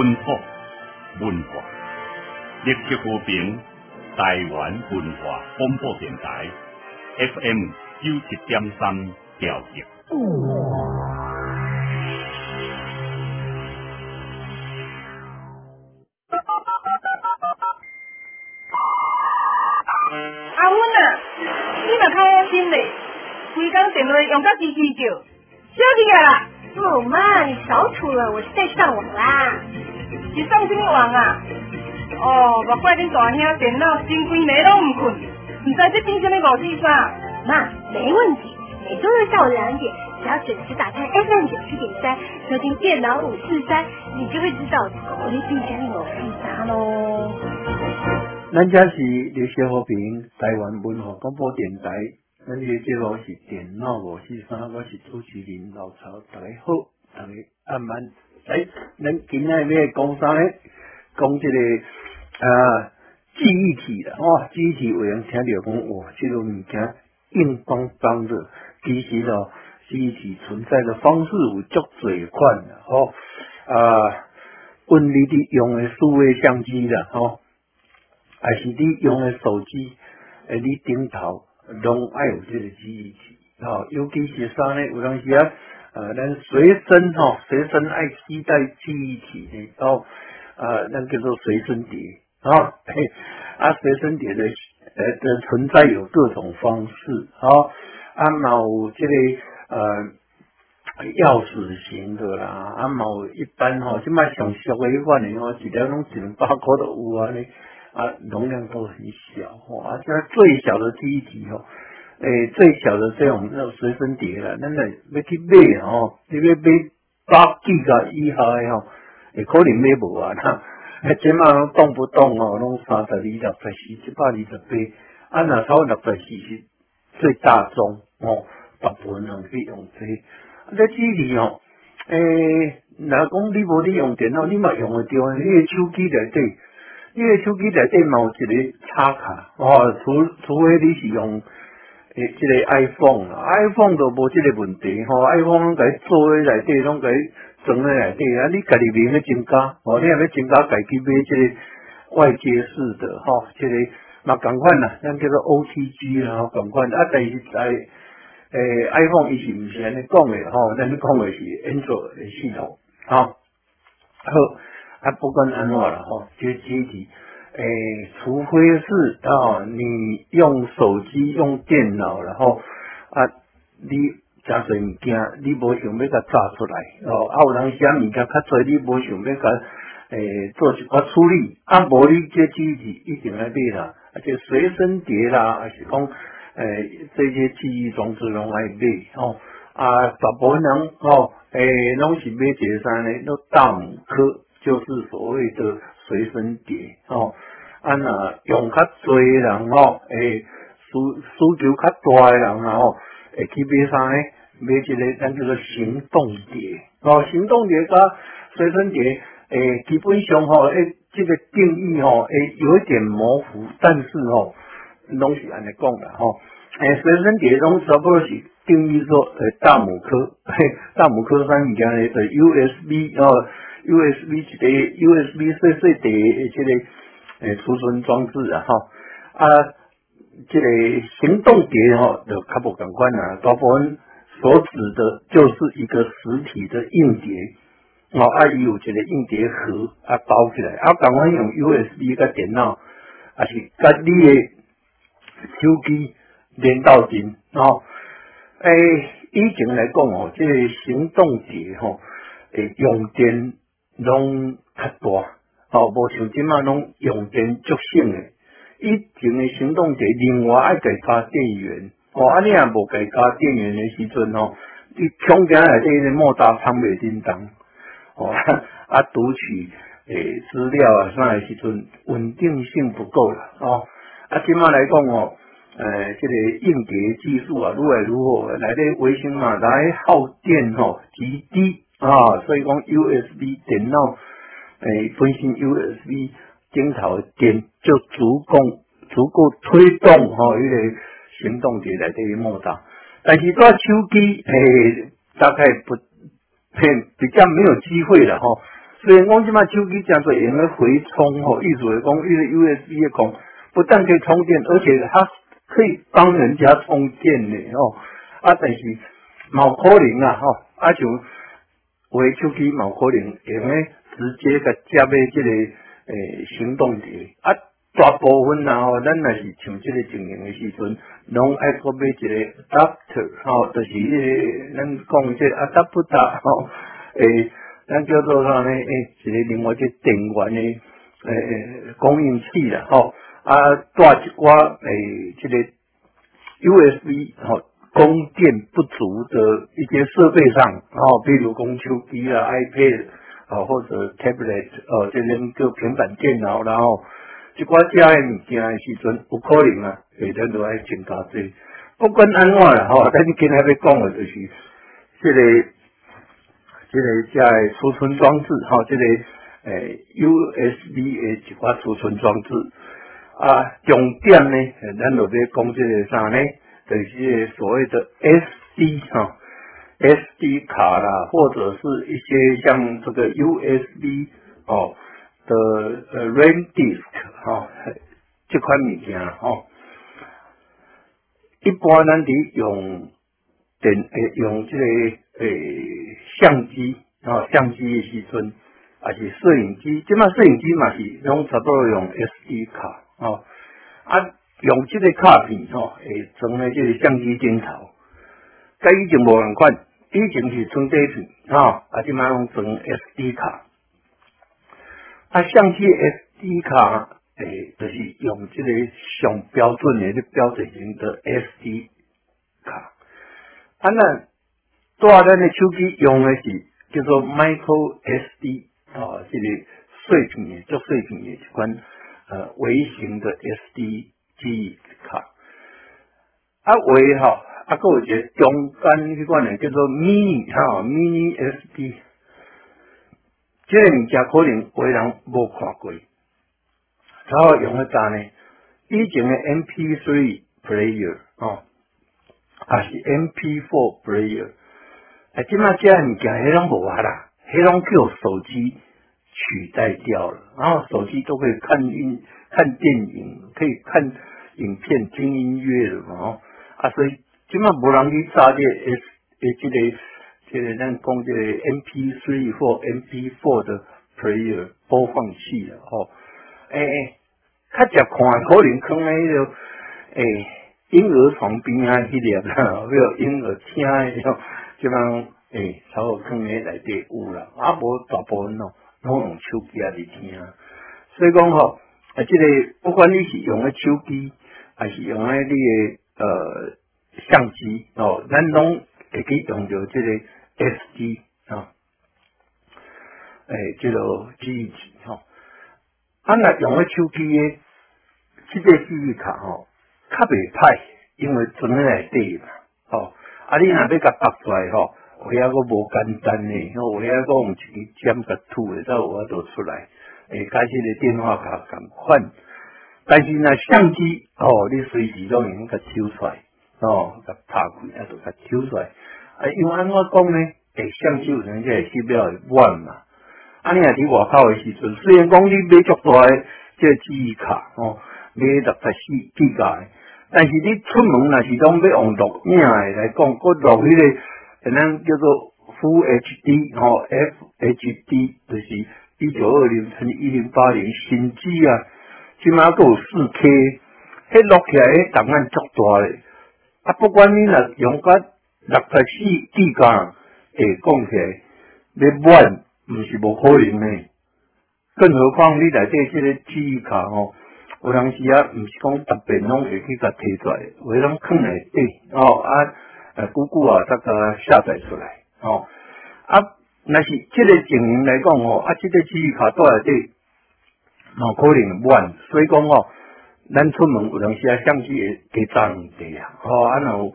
公益、本土文化、立即和平、台湾文化广播电台 FM 九七点三调节。阿阮啊，你嘛较好心嘞，规工电话用到机器叫，啊？哦，莫怪恁大兄电脑整规暝拢毋困，毋知这变什么五四三。妈，没问题，每周日下午两点，只要准时打开 FM 九七点三，收听电脑五四三，你就会知道我的变什么五四三喽。咱这是流行和平台湾文化广播电台，咱这个节目是电脑五四三，我是主持人老曹，大家好，大家晚安。来，咱今日要讲啥呢？讲这个啊记忆体啦，哦，记忆体有人听到讲，哇，这个物件硬邦邦的，其实哦，记忆体存在的方式有足多款的，吼、啊，阮你伫用的数位相机啦，吼、还是你用的手机，诶，你顶头拢爱有这个记忆体，吼、尤其是啥呢？有当时啊，呃，咱随身吼、随身爱携带记忆体的，哦，啊，那叫做随身碟，啊，啊，随身碟的呃的存在有各种方式，啊，啊，嘛有这个呃。钥匙型的啦，啊，嘛有一般吼，即卖上俗的款的吼，一条拢一两百块都有啊呢。啊，容量都很小哦，啊，这最小的记忆体哦，诶，最小的这种那种随身碟啦，咱来要去买哦，你要买八 G 个以下的吼，会可能买无啊，那即马拢动不动哦，拢三十二、六十四、一百二十八，啊，若超六十四是最大宗哦，大部分人去用这个，啊，这里哦，诶，若讲你无你用电脑，你嘛用得着，你个手机内底。你个手机内底嘛有一个插卡，哦，除除非你是用诶，即个 iPhone，iPhone 都无即个问题吼、iPhone 拢甲伊做咧内底，拢甲伊装咧内底，啊，你家己面要增加，哦，你若要增加，家己买即个外接式的吼，即、个嘛共款啦，咱叫做 OTG 啦，共款，啊，但是在诶 iPhone 伊是毋是安尼讲诶吼，咱讲诶是 Android 诶系统，吼、好。啊，不管安怎了吼，这机诶，除非是啊，你用手机、用电脑，然后啊，你诚侪物件，你无想要甲炸出来，哦，啊，有人写物件较侪，你无想要甲诶做一寡处理，啊，无你这机体一定要买啦，而且随身碟啦，还是讲诶这些记忆装置拢爱买哦，啊，大部分人吼，诶，拢是买一个啥呢？都大拇科。就是所谓的随身碟哦，啊那用较侪的人哦，诶，需需求较大的人哦，会去买啥呢？买一个咱叫做行动碟哦，行动碟甲随身碟，诶，基本上吼，诶，这个定义吼，诶，有一点模糊，但是吼，拢是安尼讲的吼，诶，随身碟拢差不多是定义说，诶，大拇科，嘿，大拇科啥物件呢？就 USB 哦。USB 一个 USB 细细的这个诶储存装置啊，吼啊，这个行动碟吼就较无共款啦，大部分所指的就是一个实体的硬碟，哦啊，伊有一个硬碟盒啊包起来，啊，共款用 USB 甲电脑，啊是甲你的手机连到阵，哦，诶，以前来讲哦，这个行动碟吼，诶用电。拢较大，哦，无像即马拢用电足省诶。以前诶行动碟另外爱加加电源，哦，啊你若无加加电源诶时阵吼，你恐惊内底个莫大仓袂叮当，哦，啊读取诶资料啊啥诶时阵稳定性不够啦，哦，啊即马来讲哦，诶，即、这个硬碟技术啊，愈来愈好，内底卫星嘛来耗电吼极低。啊，所以讲 USB 电脑诶，本身 USB 镜头电就足够足够推动吼，迄个行动碟内底个莫大。但是做手机诶，大概不比较没有机会了吼。所以讲即马手机真做用个回充吼，意思是讲，一个 USB 的孔不但可以充电，而且它可以帮人家充电的哦。啊，但是冇可能啊吼，啊就为手机冇可能用个直接个接买即个诶行动电啊。大部分啊吼，咱若是像即个情形的时阵，拢爱个买一个 adapter 吼，就是迄个咱讲即个 adapter 吼，诶。咱叫做啥呢？诶，一个另外一个电源的诶供应器啦，吼啊，带一寡诶，即个 USB 吼，供电不足的一些设备上，吼，比如讲手机啊、iPad 啊，或者 tablet 哦，这边叫平板电脑，然后一寡遮诶物件诶时阵，有可能啊，下阵都爱增加这。不管安怎啦，吼，咱今日要讲诶就是这个。这个在储存装置，哈，这个诶 USB 的一寡储存装置啊，重点呢，咱就咧讲这个啥呢？就是所谓的 SD 哈，SD 卡啦，或者是一些像这个 USB 哦的呃 RAM disk 哈，这款物件哈，一般咱伫用电用这个诶。相机啊，相机的时阵，还是摄影机，即嘛摄影机嘛是拢差不多用 SD 卡哦，啊，用这个卡片吼，会装咧这个相机镜头。甲以前无共款，以前是装底片吼，啊，即码用装 SD 卡。啊，相机 SD 卡诶，就是用这个上标准的、标准型的 SD 卡。啊，那。大咱的手机用的是叫做 micro SD 啊，这个碎片的、足碎片的一款呃微型的 SD 记忆卡。啊，微哈啊，个有一个中间迄款诶叫做 mini 哈 mini SD，这个物件可能有人无看过，然后用迄搭呢？以前的 MP3 player 啊，还是 MP4 player。哎，即马这物件迄拢无啊啦，迄拢叫手机取代掉了，然后手机都可以看音、看电影，可以看影片、听音乐的嘛吼。啊，所以即马无人去插这 S 诶，这个这个咱讲这个 M P three 或 M P four 的 player 播放器了吼。诶诶，较只看可能放喺迄个诶婴儿床边啊迄粒啦，比如婴儿听迄种。即帮诶，差不多坑诶内底有啦，啊无大部分咯，拢用手机啊伫听，所以讲吼，啊，即个不管你是用诶手机，还是用诶你诶呃相机哦，咱拢会去用着即个 SD 啊，诶，即个记忆体吼，啊若用诶手机诶，即个记忆卡吼，较袂歹，因为存喺内底嘛，吼。啊！你若要甲拔出来吼，有遐个无简单呢，有遐个用一支针甲吐诶，才有法度出来。诶，甲即个电话卡共款，但是若相机哦，你随时都用甲抽出来，哦，甲拍开啊，就甲抽出来。啊，因为安怎讲呢？诶，相机有阵即系比较晚嘛。啊，你若伫外口诶时阵，虽然讲你买足大诶即个记忆卡哦，买六十四 G 个。但是你出门若是讲要用录影诶来讲，佫录迄个，可能叫做 Full HD 吼，FHD 就是一九二零乘一零八零新机啊，即码佫有四 K，迄录起来迄档案足大咧。啊，不管你若用个六十四 G 噶，会讲起来，你满毋是无可能诶。更何况你内底即个记忆卡吼。有当时啊，毋是讲特别拢会去甲摕出来，会拢藏内底哦啊，呃，久久啊，再甲下载出来哦啊，若是即个情形来讲哦，啊，即个记忆卡带内底，冇可能满，所以讲哦，咱出门有当时啊，相机会加装地啊，哦，啊，然后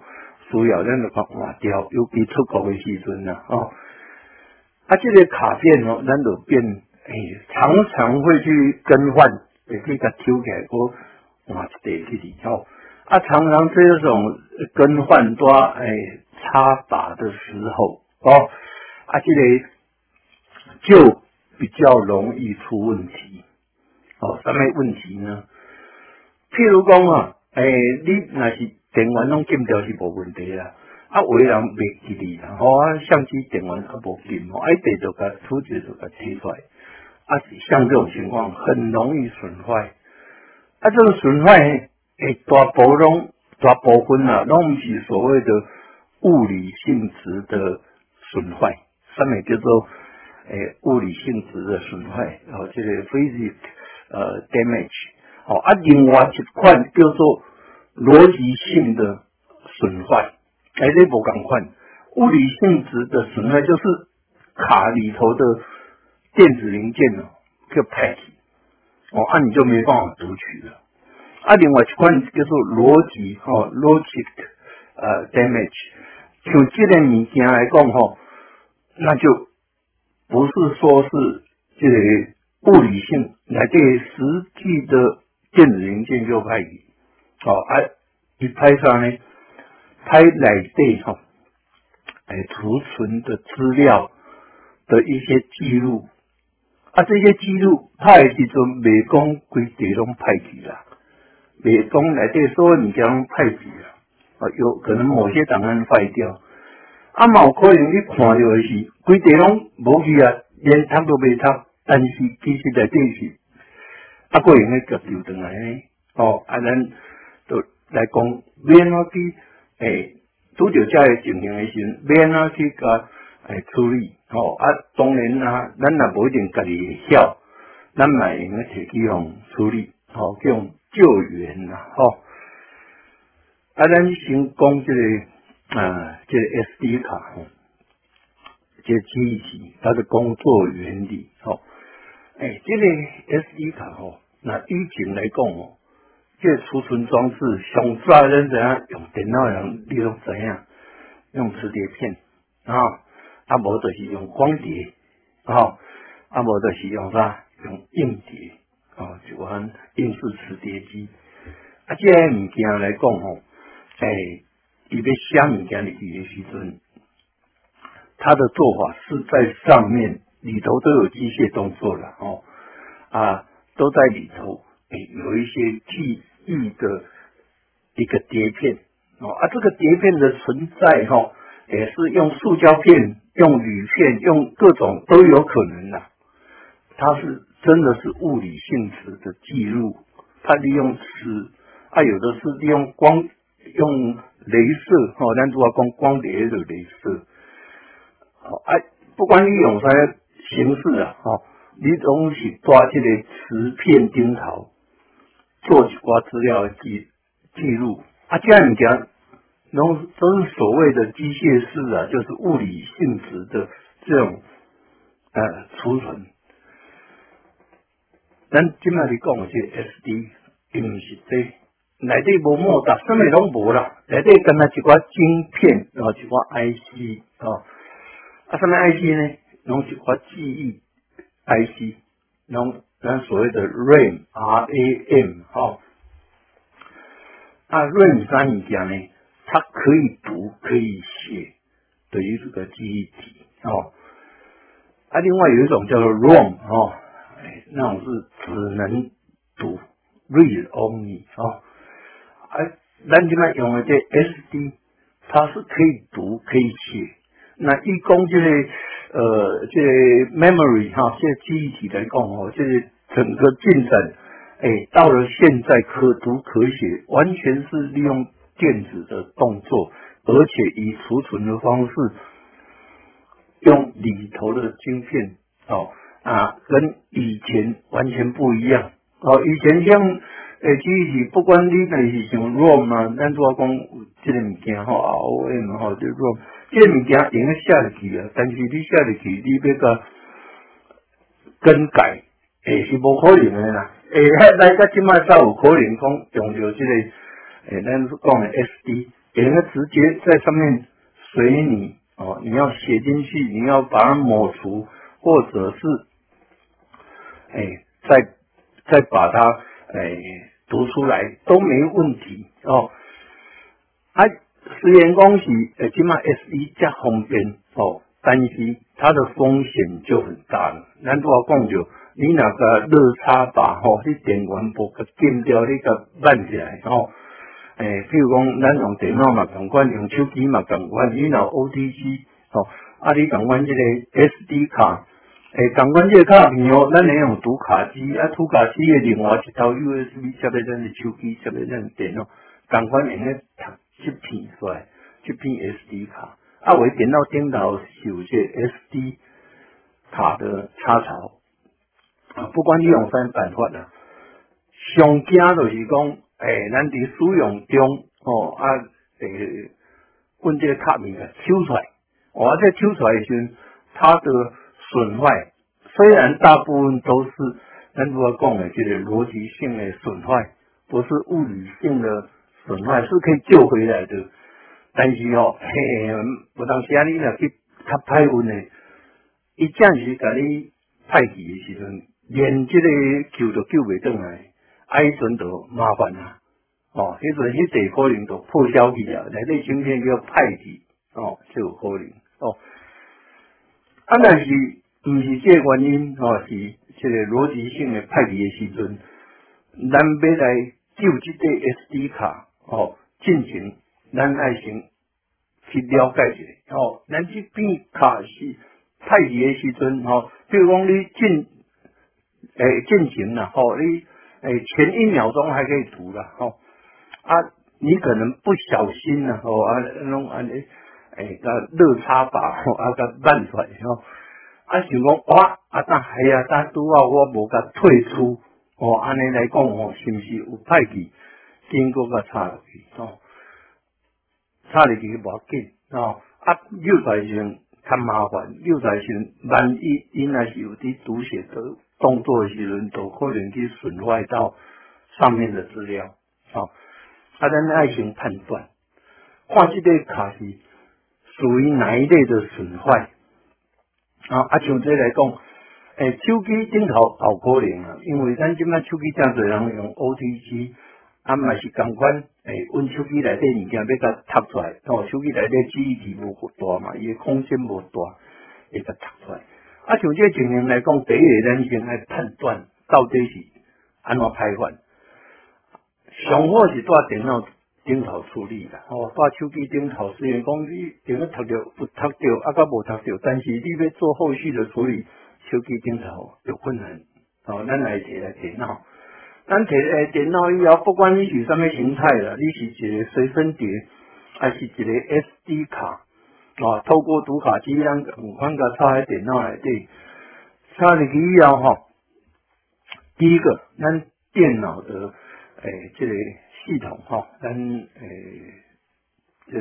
需要咱就甲换掉，尤其出国的时阵啊，哦，啊，即个卡片哦，咱就变，哎，常常会去更换。也可以甲抽起来，我换一地去里吼。啊，常常这种更换多诶插拔的时候，哦，啊，这个就比较容易出问题。哦，什么问题呢？譬如讲啊，诶，你那是电源拢禁掉是无问题啦。啊，有人袂记哩啦，吼啊，相机电源啊无禁吼，啊，地就甲突厥就甲提出来，啊，像这种情况很容易损坏。啊，这个损坏诶，大部拢大部分啊，拢毋是所谓的物理性质的损坏，上面叫做诶物理性质的损坏，哦，这个 physical 呃 damage，哦，啊，另外一款叫做逻辑性的损坏。哎，这不赶快，物理性质的损坏就是卡里头的电子零件哦，叫 pack 哦，啊你就没办法读取了。啊，另外一款叫做逻辑哦，logic 呃 damage，像这个物件来讲吼，那就不是说是这个物理性来对实际的电子零件就派去，哦，啊，你拍上呢。它内底吼，诶，储存的资料的一些记录，啊，这些记录派时阵未讲规地拢派去啦，未讲内底所有物件拢派去啦，啊，有可能某些档案坏掉，啊，嘛有可能你看到的是规地拢无去啊，连读都未读，但是其实内底是啊，个用咧夹丢转来呢，哦，啊，咱都来讲免啊去。诶，拄着遮个情形诶时，免啊去甲诶处理，吼啊，当然啊，咱也无一定家己会晓，咱嘛会用咧摕去互处理，吼，叫救援啦，吼。啊，咱先讲即个啊，即个 SD 卡，吼，即个记忆体它的工作原理，吼。诶，即个 SD 卡，哦，那以前来讲，哦。这储存装置，上早人怎样用电脑人，你拢怎样用磁碟片啊？啊，无就是用光碟啊，啊，无就是用啥？用硬碟啊，就按硬式磁碟机。啊，这物件来讲吼，诶，伊要写物件入去的时阵，它的做法是在上面里头都有机械动作了哦，啊，都在里头，诶，有一些记。忆的一个碟片哦，啊，这个碟片的存在哈，也是用塑胶片、用铝片、用各种都有可能的。它是真的是物理性质的记录，它利用磁，啊，有的是利用光，用镭射哈，咱主要讲光碟的镭射。好，哎，不管你用啥形式啊，哈，你拢是抓这个磁片镜头。做一寡资料记记录啊，这样你讲，都都是所谓的机械式啊，就是物理性质的这种呃储存。咱今麦你讲是 SD，因为是这内底无莫达，什么拢无啦，内底跟那几挂晶片，然后几挂 IC 啊，啊什么 IC 呢？然后几挂记忆 IC，然后。咱所谓的 RAM，R-A-M，哈，啊，RAM 三物件呢，它可以读，可以写，等于这个记忆体，哦，啊，另外有一种叫做 ROM，哦，哎，那种是只能读，read only，哦，哎，咱今麦用的这 SD，它是可以读，可以写，那一共就是，呃，这 memory 哈，这记忆体来讲哦，就是。整个进展，哎，到了现在可读可写，完全是利用电子的动作，而且以储存的方式，用里头的晶片，哦啊，跟以前完全不一样。哦，以前像诶，只是，不管你那是像 ROM 啊，咱做讲这个物件吼，ROM 吼，就 ROM，这个物件用得下得去啊，但是你下得去，你要个更改。诶，是无可能的啦！诶，咱家即卖才有可能讲用着即个诶，咱讲的 SD，给它直接在上面随你哦，你要写进去，你要把它抹除，或者是诶，再再把它诶读出来都没问题哦。啊，虽然讲是诶，即卖 SD 较方便哦，但是它的风险就很大了。咱拄话讲着，你那个热插拔吼，你电源部个禁掉，你个慢起来吼。诶，譬如讲，咱用电脑嘛共款，用手机嘛共款，你若 O T G 哦，啊，你共款即个 SD 卡，诶，共款即个卡片哦，咱咧用读卡机，啊，读卡机诶另外一套 USB 接咧咱诶手机，接咧咱电脑，共款用读一片出来，一片 SD 卡。啊，我电脑顶头是有这 SD 卡的插槽，啊，不管你用啥办法啦，上惊就是讲，诶，咱伫使用中，哦，啊，诶，阮这个卡片啊抽出来，我这抽出来时，它的损坏，虽然大部分都是咱如何讲的，这个逻辑性的损坏，不是物理性的损坏，是可以救回来的。但是哦，嘿，有当时啊，你若去较歹运诶，伊暂时甲你派去诶时阵，连即个救都救未转来，啊，迄阵就麻烦啦。哦，迄阵迄地可能都破消去啊，内底芯片叫派去，哦，就有可能。哦，啊，但是毋是这个原因，哦，是即个逻辑性诶派别诶时阵，咱要来救即个 SD 卡，哦，进行。咱爱先去了解一下，吼，咱即边卡是派别的时阵，吼，比如讲你进诶进行了，吼，你诶前一秒钟还可以读了，吼，啊，你可能不小心了，吼，啊，弄安尼，诶，甲热插拔，吼，啊，甲慢出来，吼，啊，想讲哇，啊，但系啊，但拄好我无甲退出，哦，安尼来讲，吼，是毋是有派去经过甲插落去，吼？插入去无要紧哦，啊，又在时较麻烦，又在时万一因若是有啲读写的动作的时阵，都可能去损坏到上面的资料，哦，啊，咱爱先判断，看即个卡是属于哪一类的损坏，啊，啊，像这来讲，诶，手机顶头有可能啊，因为咱即摆手机正侪人用 OTG。啊，嘛是共款，诶，阮手机内底物件要甲读出来，哦，手机内底记忆体无大嘛，伊诶空间无大，会甲读出来。啊，像这情形来讲，第一个咱先来判断到底是安怎排法。上好是带电脑顶头处理啦，哦，把手机顶头虽然讲你顶个读着不读着，啊，甲无读着，但是你要做后续的处理，手机顶头有困难，哦，咱来摕来电脑。咱摕诶电脑以后，不管你是啥物形态啦，你是一个随身碟，还是一个 SD 卡，哦，透过读卡机样有款个插喺电脑内底，插入去以后吼，第一个，咱电脑的诶，这个系统吼，咱诶，这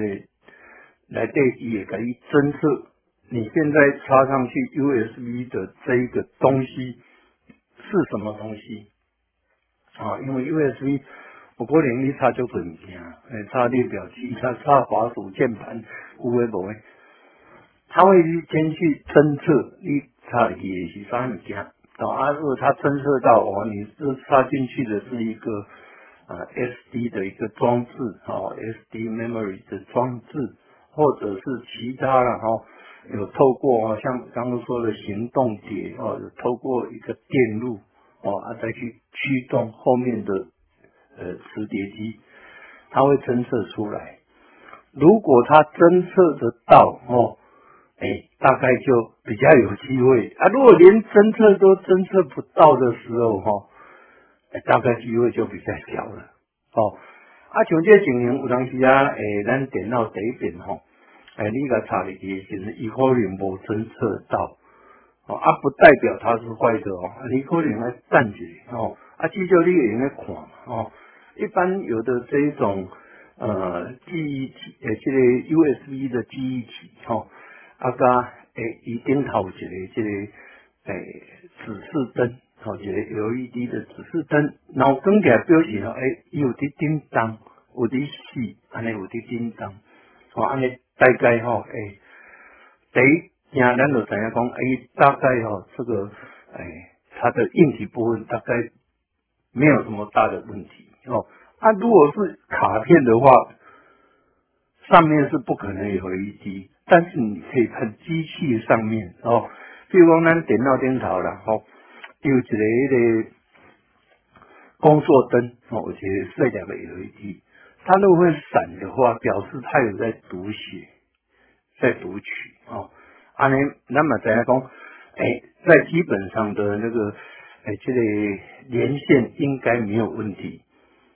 来对伊会甲伊侦测，你现在插上去 USB 的这一个东西是什么东西？啊，因为 USB 不可能你插足多物件，诶，插列表机，插插滑鼠键盘，有诶无诶，它会先去侦测你插入去是啥物件，啊，如果它侦测到哦，你这插进去的是一个啊 SD 的一个装置，哦，SD memory 的装置，或者是其他的哈，有透过哦，像刚刚说的行动碟哦，有透过一个电路。哦，啊，再去驱动后面的呃磁碟机，它会侦测出来。如果它侦测得到哦，哎，大概就比较有机会啊。如果连侦测都侦测不到的时候哈，大概机会就比较小了。哦，啊，像这情形有当时啊，哎，咱电脑第一边吼，哎，你个查入去时阵，伊可能无侦测到。哦，啊，不代表它是坏的哦，你可能来暂时哦，啊，至少你也应该看嘛哦。一般有的这一种呃记忆体，呃，这个 USB 的记忆体哦，啊加诶，一顶头一个这个诶指示灯，哦，一个 LED 的指示灯，然后更加表示哦，诶，有滴叮当，有滴死，安尼有滴叮当，哦，安尼大概吼，诶，第。听咱就知影讲，哎，大概哈，这个，哎，它的硬体部分大概没有什么大的问题哦。啊，如果是卡片的话，上面是不可能有 LED，但是你可以看机器上面哦，比如讲咱电脑顶头啦，吼，有一个迄个工作灯哦，而且是两个 LED，它如果会闪的话，表示它有在读写，在读取哦。安尼，那么大家讲，哎，在基本上的那个，哎，这个连线应该没有问题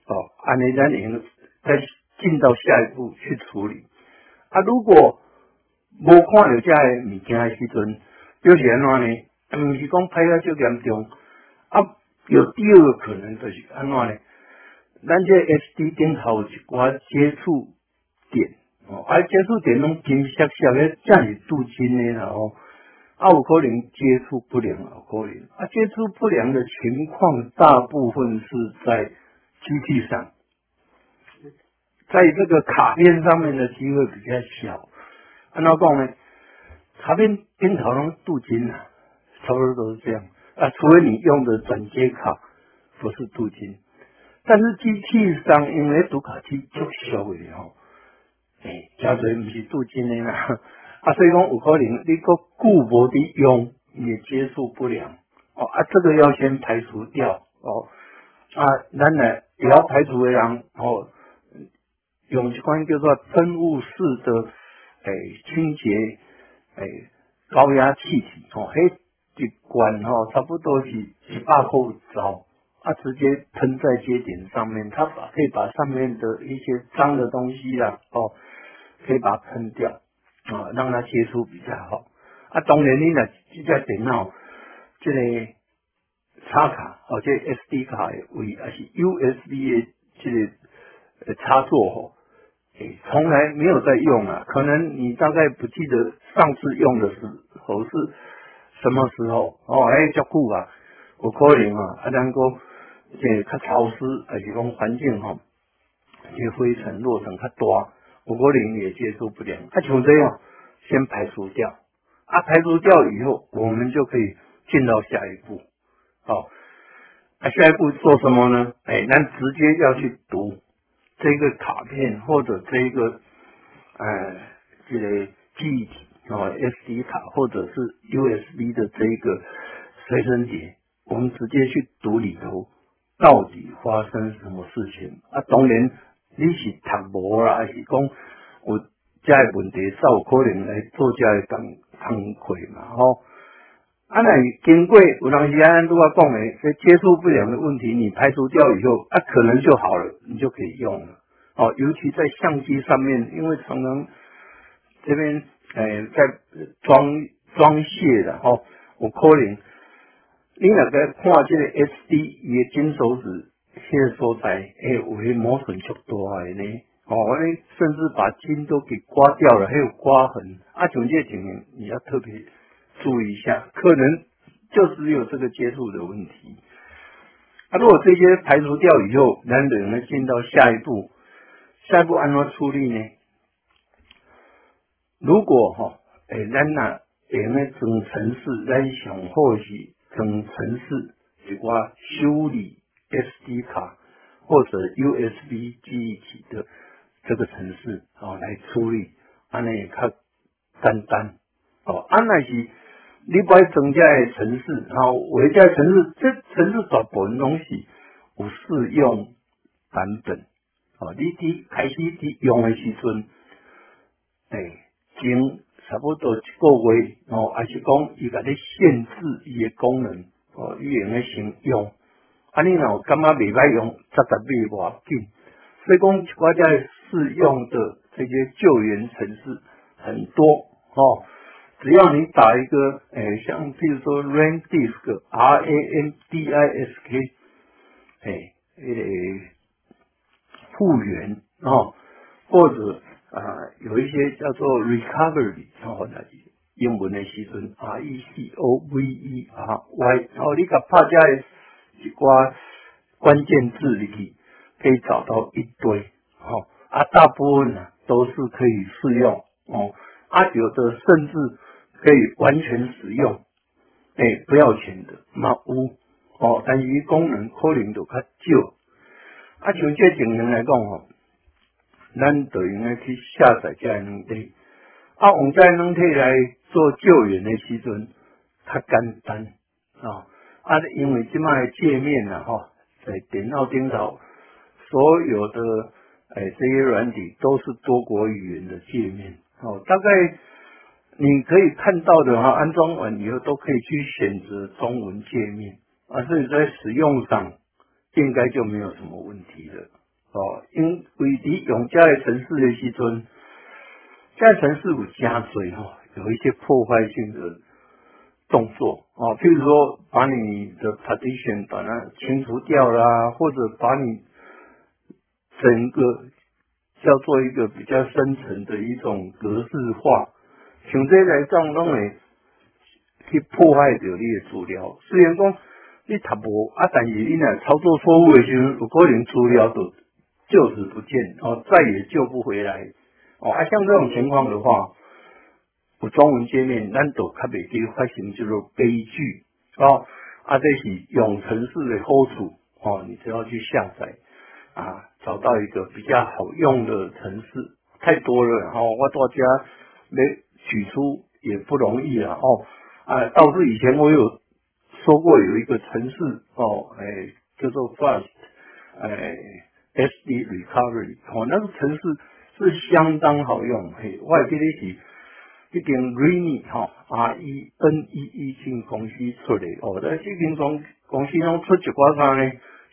哦。安尼，咱连再进到下一步去处理。啊，如果无看到这个物件的时阵，就是安怎呢？毋是讲歹啊，就严重。啊，有第二个可能就是安怎呢？咱这 SD 顶头一寡接触点，哦，啊，接触点拢金闪闪的，这是镀金的啦，哦，啊，有可能接触不良，有可能啊，接触不良的情况，大部分是在机器上，在这个卡片上面的机会比较小。安怎讲呢？卡片顶头拢镀金啊，差不多都是这样。啊，除非你用的转接卡不是镀金。但是机器上因为读卡器就小的吼，诶，加侪毋是镀金的啦，啊，所以讲有可能你个固无的用也接触不良哦，啊，这个要先排除掉。哦，啊，咱呢也要排除的人哦，用一款叫做喷雾式的诶清洁诶高压气体哦，迄一罐吼差不多是一百块走。它直接喷在接点上面，它把可以把上面的一些脏的东西啦，哦，可以把它喷掉啊，让它接触比较好。啊，当然你呢，这台电脑这个插卡哦，这 SD 卡为还是 USB 的这个插座吼，从来没有在用啊。可能你大概不记得上次用的时候是什么时候哦，哎，叫酷啊，有可能啊，啊，咱讲。这较潮湿，还是讲环境吼，这灰尘落尘较大，有可能也接触不良。啊，就这样，先排除掉。啊，排除掉以后，我们就可以进到下一步。好，啊，下一步做什么呢？哎，那直接要去读这个卡片或者这个，呃，这个记忆体啊，SD 卡或者是 USB 的这个随身碟，我们直接去读里头。到底发生什么事情？啊，当然你是读无啦，还是讲有这个问题，才有可能来做家的工工课嘛？吼，啊，那经过有当时安都要讲的，这接触不良的问题，你排除掉以后，啊，可能就好了，你就可以用了。哦，尤其在相机上面，因为常常这边诶在装装卸的，吼，有可能。你那个看这个 SD 伊的金手指，迄个所在，诶，有些磨损足大的呢。哦，你甚至把筋都给刮掉了，还有刮痕。啊，像这情形，你要特别注意一下，可能就只有这个接触的问题。啊，如果这些排除掉以后，咱就能进到下一步。下一步安怎处理呢？如果哈，诶，咱那用那种程式，咱上好是。等城市一寡修理 SD 卡或者 USB 记忆体的这个城市啊来处理，安尼也较简单哦。安那是你不爱增加的城市，然后为加城市，这城市大部分拢是有适用版本哦。你伫开始伫用的时阵，诶，经。差不多一个月哦，还是讲伊甲你限制伊的功能哦，伊用的先用。啊，你若感觉未歹用，则特别要紧。所以讲，国家适用的这些救援城市很多哦。只要你打一个诶，像譬如说，randisk，R A N D I S K，诶，诶，复原哦，或者。啊，有一些叫做 recovery 哦，那英文的时阵 R E C O V E R Y，然后你甲拍在一挂关键字里，可以找到一堆哦，啊，大部分呢都是可以适用哦，啊，有的甚至可以完全使用，哎，不要钱的，嘛有哦，但是功能可能就较少，啊，像这情形来讲吼。咱就应该去下载这样的，啊，用这软体来做救援的时阵，较简单啊。啊，因为即卖界面啊，哈，在电脑顶头所有的诶这些软体都是多国语言的界面。哦，大概你可以看到的话，安装完以后都可以去选择中文界面，啊，所以在使用上应该就没有什么问题了。哦，因为你用这类城市的时阵，这类城市有加水哈，有一些破坏性的。动作啊，譬如说把你的 partition 把它清除掉啦，或者把你整个叫做一个比较深层的一种格式化，像这来讲拢会去破坏掉你的资料。虽然讲你读无啊，但是你若操作错误的时候，有可能资料就就此不见哦，再也救不回来哦。啊，像这种情况的话。有中文界面，咱都较袂记发生叫做悲剧哦。啊，这是用城市的好处哦，你只要去下载啊，找到一个比较好用的城市，太多了哦。我大家没取出也不容易了哦。啊，倒是以前我有说过有一个城市哦，哎，叫做 Fast，哎，SD Recovery 哦，那个城市是相当好用，嘿，我还记得是。一间 Rene 哈 R E N E E 新公司出的哦，在这间公公司中出一寡啥呢？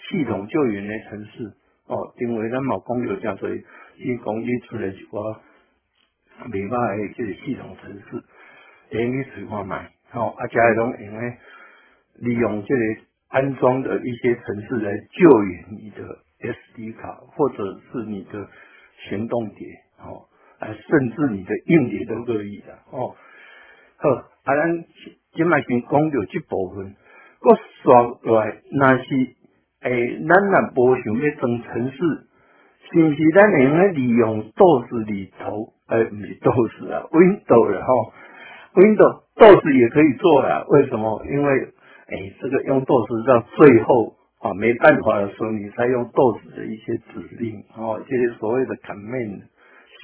系统救援的城市哦，因为咱冇讲有真侪新公司出来一寡未歹的这个系统城市，连去随看买哦，啊，加一种因为利用这个安装的一些城市来救援你的 SD 卡或者是你的行动碟哦。啊，甚至你的硬碟都可以的哦。好，啊，咱今卖先讲到这部分，我说来，那是诶，咱若无想要装城市，是毋是咱会用咧利用 DOS 里头？诶，唔是 DOS 啊，Windows 啦吼，Windows DOS 也可以做啦。为什么？因为哎，这个用 DOS 到最后啊没办法的时候，你才用 DOS 的一些指令哦，这些所谓的 command。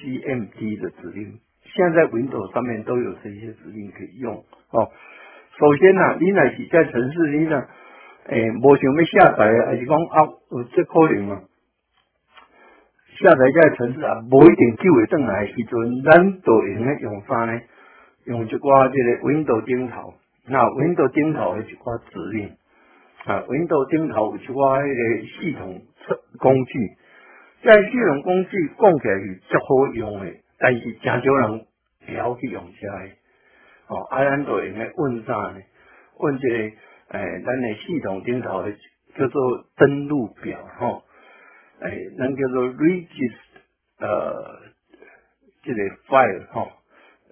CMD 的指令，现在 Windows 上面都有这些指令可以用哦。首先呢，你若是在城市里呢，哎，无想要下载，还是讲啊，这可能啊，下载在城市啊，无一定就会转来时阵，咱都用咧用啥呢？用一寡这个 Windows 顶头，那 Windows 顶头的一寡指令啊，Windows 顶头有一寡迄个系统工具。在系统工具讲起来是足好用的，但是真少人会晓去用起来。哦，啊，咱就用来问啥呢？问这个诶，咱的系统顶头的叫做登录表，吼，诶，咱叫做 register，呃，这个 file 哈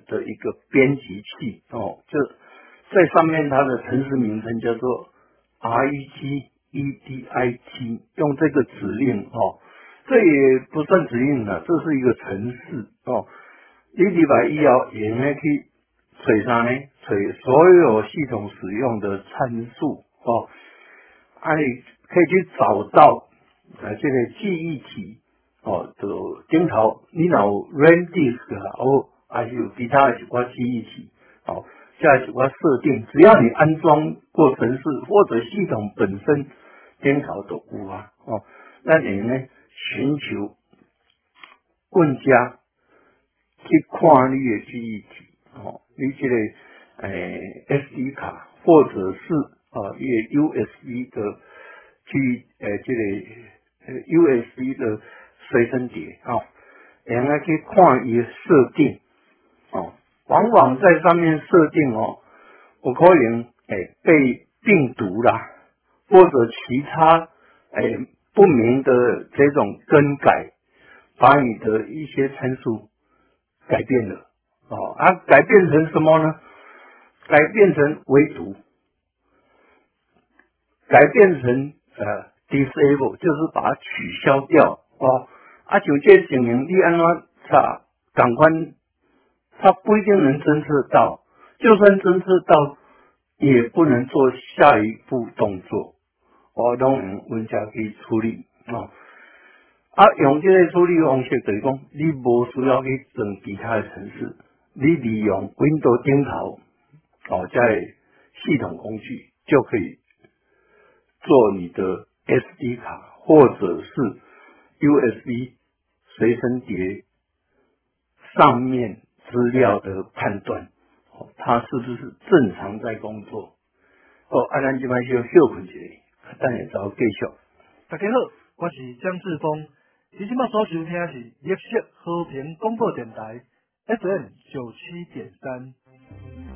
的一个编辑器，哦，这在上面它的城市名称叫做 regedit，用这个指令，哦。这也不算指令了，这是一个程式哦。你礼拜一要也可以取啥呢？取所有系统使用的参数哦。啊，可以去找到啊这个记忆体哦的顶头，你有 RAM disk 哦，还是有其他的一块记忆体哦，下一块设定，只要你安装过程式或者系统本身顶头都有啊哦，那你呢？寻求更加去看你的记忆体哦，你这个诶 SD 卡或者是啊一个 USB 的去诶这个 USB 的随身碟啊，然后去看伊设定哦，往往在上面设定哦，有可能诶被病毒啦或者其他诶。不明的这种更改，把你的一些参数改变了哦，啊，改变成什么呢？改变成唯独，改变成呃 disable，就是把它取消掉哦。啊，就这情形，你安怎查？感官它不一定能侦测到，就算侦测到，也不能做下一步动作。我拢用温家去处理哦，啊，用这个处理方式就是讲，你无需要去整其他的城市，你利用 Windows 顶头哦，在系统工具就可以做你的 SD 卡或者是 USB 随身碟上面资料的判断，哦，它是不是正常在工作？哦，啊，咱即摆需要休困一下，等下再继续。大家好，我是张志峰，你即摆所收听是绿色和平广播电台 FM 九七点三。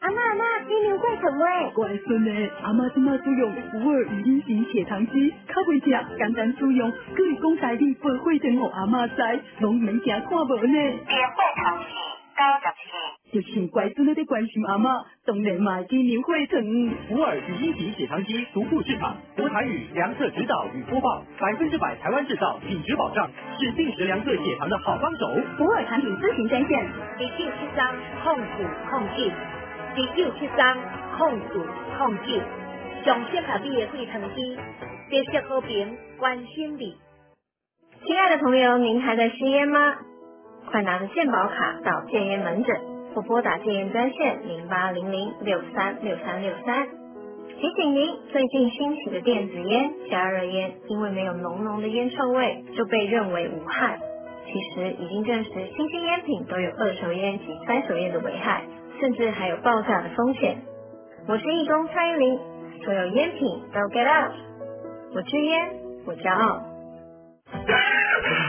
阿妈阿妈，今年会成喂？乖孙呢，阿妈今麦使用福尔语音型血糖机，较袂食，简单使用，可以讲台语不会等我阿妈知，拢免惊看无呢。电话头是九十四。就是乖孙咧在关心阿妈，当然嘛今年会成。福尔语音型血糖机独步市场，国台语量测指导与播报，百分之百台湾制造，品质保障，是定时量测血糖的好帮手。福尔产品咨询专线：一九七三控股控制。一九七三控制控制，上适合你的血糖机，绿色和平关心你。亲爱的朋友，您还在吸烟吗？快拿着健保卡到戒烟门诊，或拨打戒烟专线零八零零六三六三六三。提醒您，最近兴起的电子烟、加热烟，因为没有浓浓的烟臭味，就被认为无害。其实已经证实，新兴烟品都有二手烟及三手烟的危害。甚至还有爆炸的风险。我是义工蔡依林，所有烟品都 get out。我戒烟，我骄傲。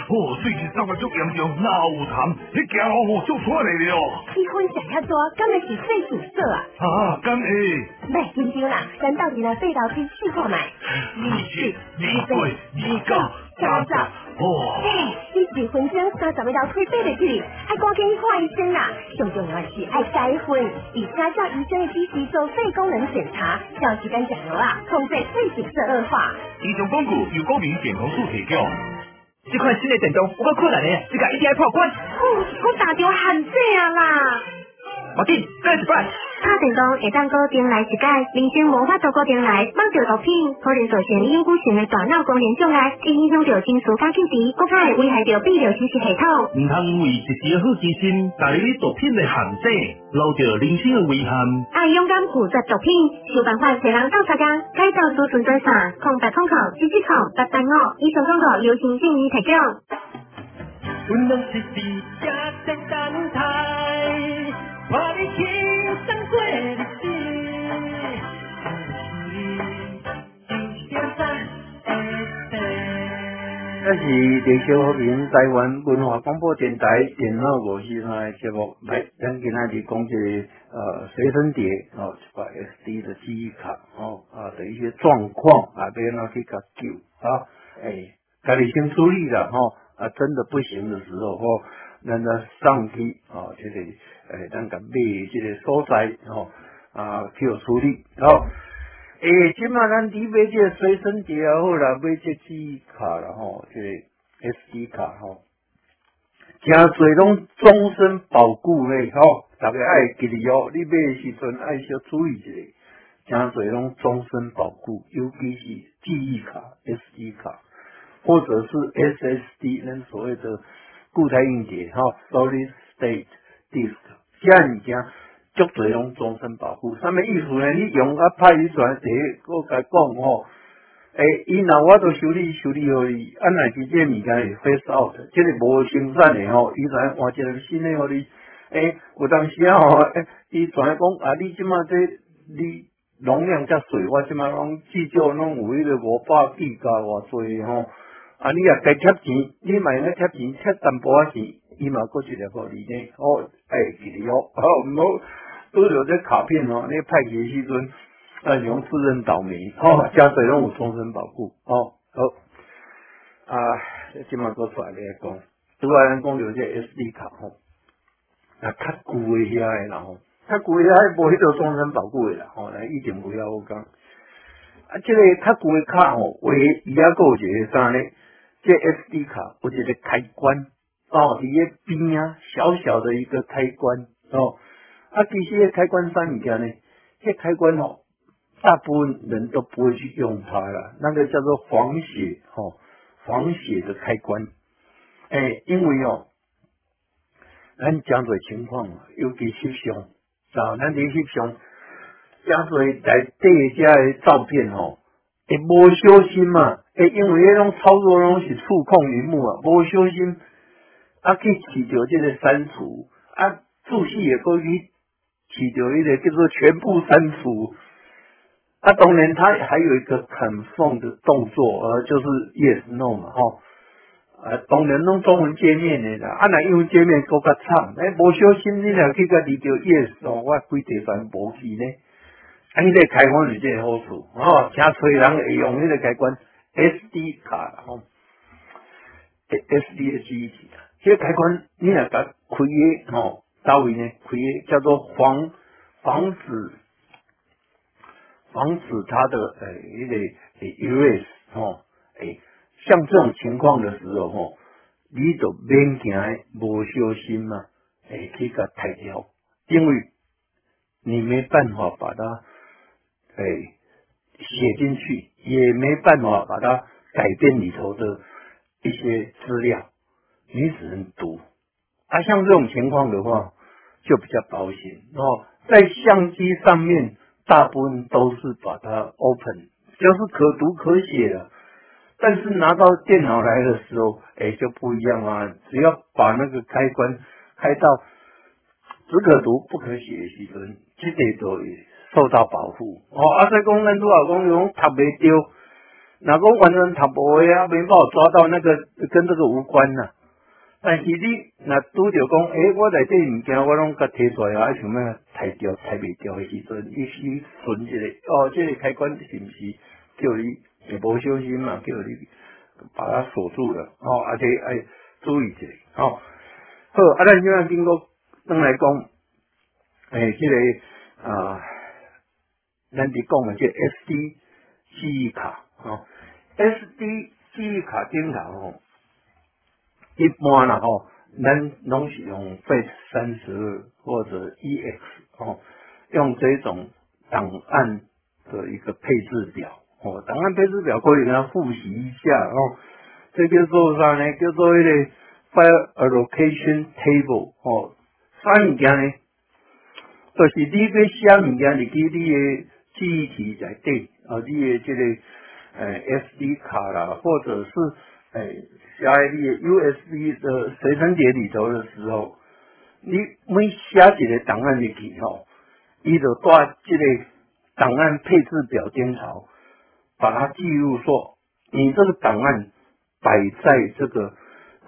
哦，最近足严重，脑有痰，你行路哦就出来了。遐是啊？啊，敢会？啦，咱到时来肺道去试看卖。二七、二八、二九、三十。哦。你结婚证三十个要退费的去，爱赶紧去看医生啦。上重要的是爱结婚，以参照医生的指示做肺功能检查，叫时间加油啊，控制肺阻塞恶化。以上广告由国民健康署提供。这款新的电动有够困难的，这个一定要破关。哦，我打着限制啊啦。马丁，再一摆。打电动会当固定来一届，人生无法度固定来，放着毒品可能造成影骨性的大脑功能障碍，会影响到精神加气质，更加会危害到泌尿支持系统。唔通为一时好奇心，带你毒品的陷阱，留着人生的遗憾。爱勇敢拒绝毒品，想办法找人斗相共，改造储存在啥？空白空口，七七口，八八五，以上广告由行政院提供。温暖是比家乡等待，把你轻这是联小和平台湾文化广播电台电脑五四三的节目，来，咱今仔日讲这呃随身碟哦，一把 SD 的记忆卡哦啊的一些状况啊，要哪去甲救啊？哎，家己先处理了吼啊，真的不行的时候吼，咱再上去哦，这个诶，咱甲买这个所在哦啊去处理好。诶，即马咱伫买这随身碟也好啦，买这记忆卡啦吼，这 SD 卡吼，诚侪拢终身保固咧吼，大家爱记哩哦，你买诶时阵爱小注意一下，诚侪拢终身保固，尤其是记忆卡 SD 卡，或者是 SSD，咱所谓的固态硬碟吼，Solid State Disk，这物件。足侪拢终身保护，啥物意思呢？你用啊派你传第一，我甲讲吼，诶，伊若我都修理修理互你，啊若是这物件会 face out，即个无生产的吼，伊传换一个新的互你，诶，有当时啊吼，诶，伊传讲啊，你即马这你容量较细，我即马拢至少拢有迄个五百 G 加偌济吼，啊，你也该贴钱，你嘛用咧贴钱，贴淡薄仔钱，伊嘛过一个互你呢，哦，诶，记住哦，好，毋好。都有这卡片哦，那派去时阵，啊，用自认倒霉。哦，加水拢有终身保护。哦，好。啊，今麦做出来咧讲，拄仔咱讲着这 SD 卡吼，啊，较旧诶遐诶啦吼，较贵还无迄个终身保护的啦，吼，来一点不要我讲。啊，这个较贵的卡吼，为伊还有一个啥呢？这 SD 卡有一个开关，哦，伊个边啊，小小的一个开关，哦，啊，其实个开关啥物件呢？这开关吼，大部分人都不会去用它啦，那个叫做防血，吼，防血的开关。诶，因为哦，咱讲做情况，尤其翕相，啊，咱伫翕相，讲做内底遮个照片吼，会无小心嘛，诶，因为迄种操作拢是触控屏幕啊，无小心啊去取着这个删除，啊，注释也可以起着一个叫做全部删除。啊，当然它还有一个 confirm 的动作，呃，就是 yes no 嘛，吼。啊，当然拢中文界面的啦，啊，那英文界面搁较惨，哎，无小心你若去甲离着 yes 哦，我规地方无去呢。啊，迄个开关是这个好处，哦，真侪人会用迄个开关 SD 卡，吼，SD 的记忆体，这个开关你若甲开个，吼，到位呢？开个叫做防防止防止它的诶，一个诶 erase，吼，诶。像这种情况的时候，吼，你就免惊无小心嘛，会去甲抬掉，因为你没办法把它诶写进去，也没办法把它改变里头的一些资料，你只能读。啊，像这种情况的话，就比较保险哦。在相机上面，大部分都是把它 open，就是可读可写的。但是拿到电脑来的时候，哎，就不一样啊！只要把那个开关开到只可读不可写的时阵，这个就会受到保护。哦，啊，所以讲咱拄好讲，用读袂丢，哪个完全读不会啊，没办法抓到那个跟这个无关呐。但是你若拄着讲，哎，我内底物件我拢甲摕出来啊，想要抬掉抬袂掉诶时阵，你先存一个，哦，这个开关是毋是叫你？也无小心嘛，叫你把它锁住了哦，而且哎注意者哦。好，啊，咱今晚经过登来讲，诶，这个啊，咱伫讲诶，即个 SD 记忆卡哦，SD 记忆卡顶头吼，一般啦吼，咱拢是用 Face 三十二或者 EX 哦，用这种档案的一个配置表。哦，档案配置表可以跟他复习一下哦。这叫做啥呢？叫做一个 file allocation table 哦。啥物件呢？就是你要写物件入去你的记忆体内底，啊，你的这个诶 SD 卡啦，或者是诶写在你的 USB 的随身碟里头的时候，你每写一个档案入去吼，伊就带这个档案配置表顶头。把它记录说，你这个档案摆在这个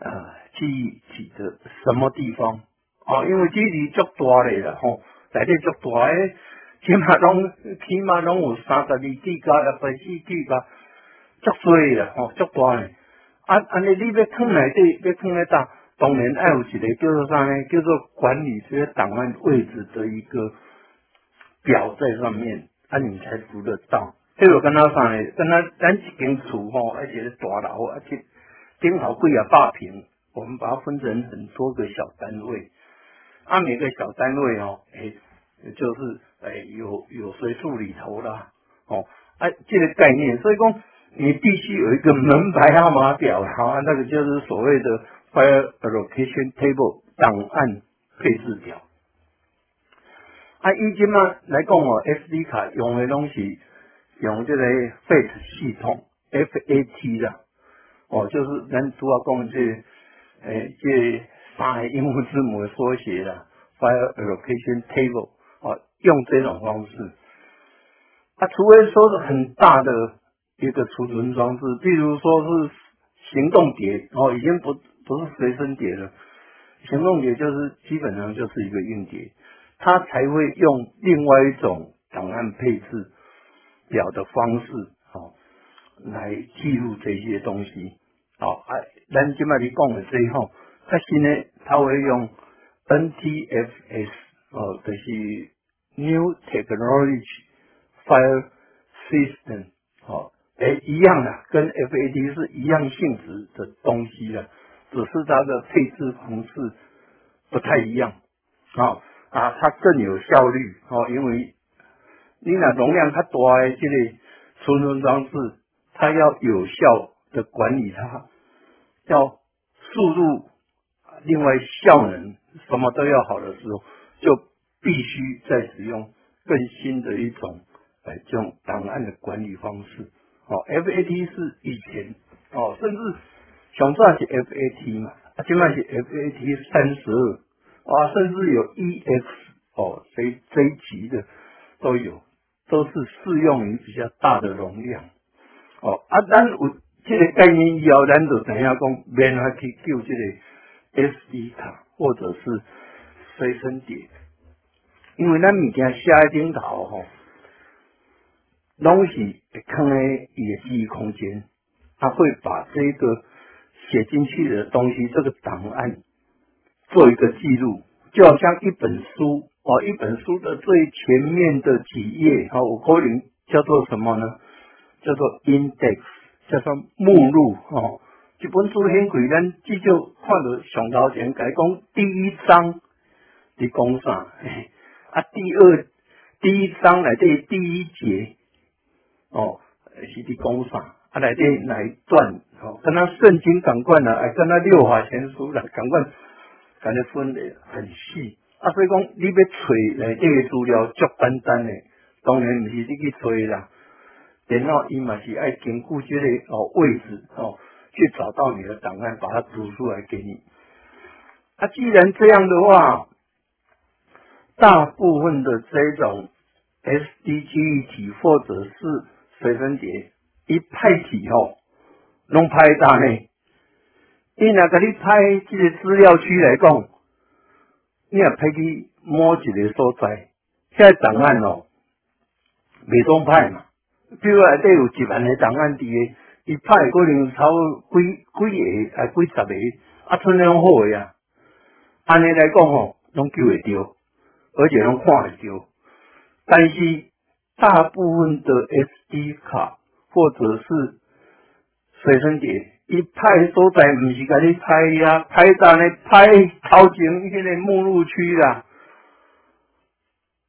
呃记忆体的什么地方啊？因为记忆体足大嘞啦吼，内底足大诶，起码拢起码拢有三十二 G 加一百四 G 加，足多啦吼，足大诶。啊，安尼你要放内底，要放咧搭，当然爱有一个叫做啥呢？叫做管理这些档案位置的一个表在上面，啊，你才读得到。这个跟他啥呢？跟他咱一间厝吼，而且是大楼，而且顶头贵啊八平，我们把它分成很多个小单位，啊，每个小单位哦，哎，就是哎有有水处里头啦，哦，哎，这个概念，所以讲你必须有一个门牌号码表，好，那个就是所谓的 file allocation table 档案配置表。啊，以前嘛来讲哦，SD 卡用的东西。用这个 FAT 系统，FAT 啦，哦，就是咱主要讲这，诶，这三个英文字母的缩写啦，File Allocation Table，哦，用这种方式。啊，除非说是很大的一个储存装置，比如说是行动碟，哦，已经不不是随身碟了，行动碟就是基本上就是一个硬碟，它才会用另外一种档案配置。表的方式，哦，来记录这些东西，好，哎，咱今麦你讲的最后，它现在它会用 NTFS，哦，就是 New Technology File System，哎，一样的，跟 FAT 是一样性质的东西的，只是它的配置方式不太一样，哦啊，它更有效率，哦，因为你那容量它大的这个储存装置，它要有效的管理它，要速度，另外效能什么都要好的时候，就必须再使用更新的一种哎这种档案的管理方式。哦，FAT 是以前哦，甚至上早是 FAT 嘛，啊，现在是 FAT 三十二，啊，甚至有 EX 哦，这这一级的都有，都是适用于比较大的容量。哦，啊，咱有这个概念以后，咱就等下讲免法去救这个 SD 卡或者是随身碟，因为咱物件写在顶头吼。拢是会放在伊的记忆空间，他会把这个写进去的东西，这个档案做一个记录，就好像一本书哦，一本书的最前面的几页，哦，我可能叫做什么呢？叫做 index，叫做目录哦。一本书很贵，咱至少看到上头前，改讲第一章你讲啥？啊，第二第一章来对第一节。哦，是伫讲啥？啊，内底哪一段？哦，跟他圣经讲惯了，哎，跟他六法全书啦，讲惯，感觉分的很细。啊，所以讲你要找内底的资料，足简单的，当然毋是你去找啦。电脑伊嘛是爱经过这个哦位置哦，去找到你的档案，把它读出来给你。啊，既然这样的话，大部分的这种 SD 记忆体或者是随身碟一派起吼，拢派大呢。伊若甲你派这个资料区来讲，你若派去某一个所在，遐档案哦，未当派嘛。比如内底有一万个档案伫个，伊派可能超几几个啊几十个，啊，剩两好个啊。安尼来讲吼，拢救会着，而且拢看会着。但是。大部分的 SD 卡或者是随身碟，一派所在唔是甲你拍呀，拍单咧拍头前迄个目录区啦，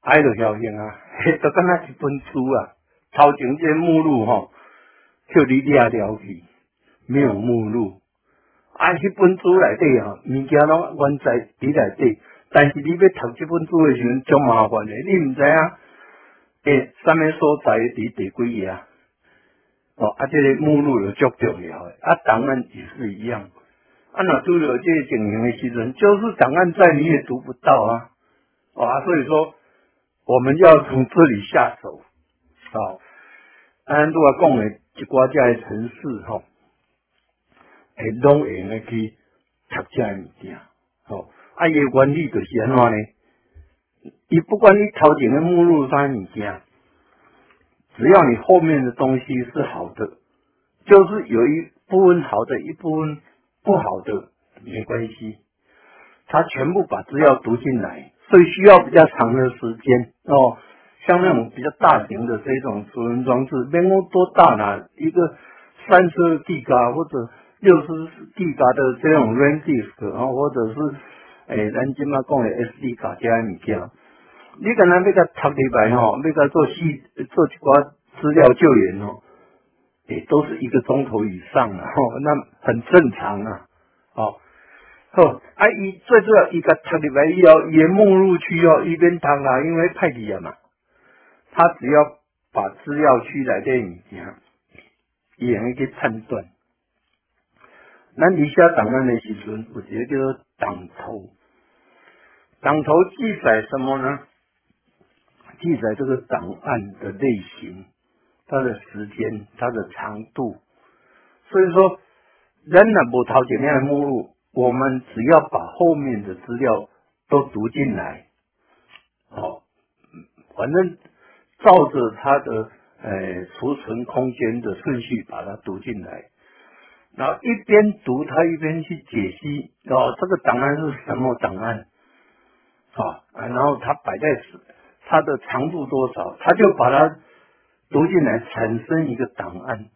拍着效应啊，就敢若一本书啊，头前这目录吼，叫你掠了去，没有目录，啊，迄本书内底吼，物件拢原在伫内底，但是你要读这本书的时阵，足麻烦的，你唔知啊。诶，上面所在伫第几页啊？哦，啊，这个目录有足重要诶，啊，档案也是一样。啊，那都有这些情形的时阵，就是档案在你也读不到啊。啊，所以说我们要从这里下手。好，安如果讲诶，一寡家的城市吼，会拢会用去读这物件。好，啊，伊原理就是安怎呢？你不管你头前的目录在你家，只要你后面的东西是好的，就是有一部分好的，一部分不好的没关系，他全部把资料读进来，所以需要比较长的时间哦。像那种比较大型的这种储存装置，面积多大呢？一个三十二 G 嘎或者六十 G 嘎的这种 RAM disk，然后或者是诶，咱今嘛讲的 SD 卡加物件。你可能要甲读入来吼，要甲做细做一寡资料救援哦，诶，都是一个钟头以上啊，吼，那很正常啊，好，好，啊，伊最主要伊甲读入来以后，伊的目录区哦，一边读啊，因为派去啊嘛，他只要把资料区内底物件，伊会去判断。咱伫写档案的时阵，有一个叫做档头，档头记载什么呢？记载这个档案的类型、它的时间、它的长度，所以说，人呢不掏前面的目录，我们只要把后面的资料都读进来，好，反正照着它的呃储存空间的顺序把它读进来，然后一边读它一边去解析，哦，这个档案是什么档案？啊，然后它摆在它的长度多少，它就把它读进来，产生一个档案。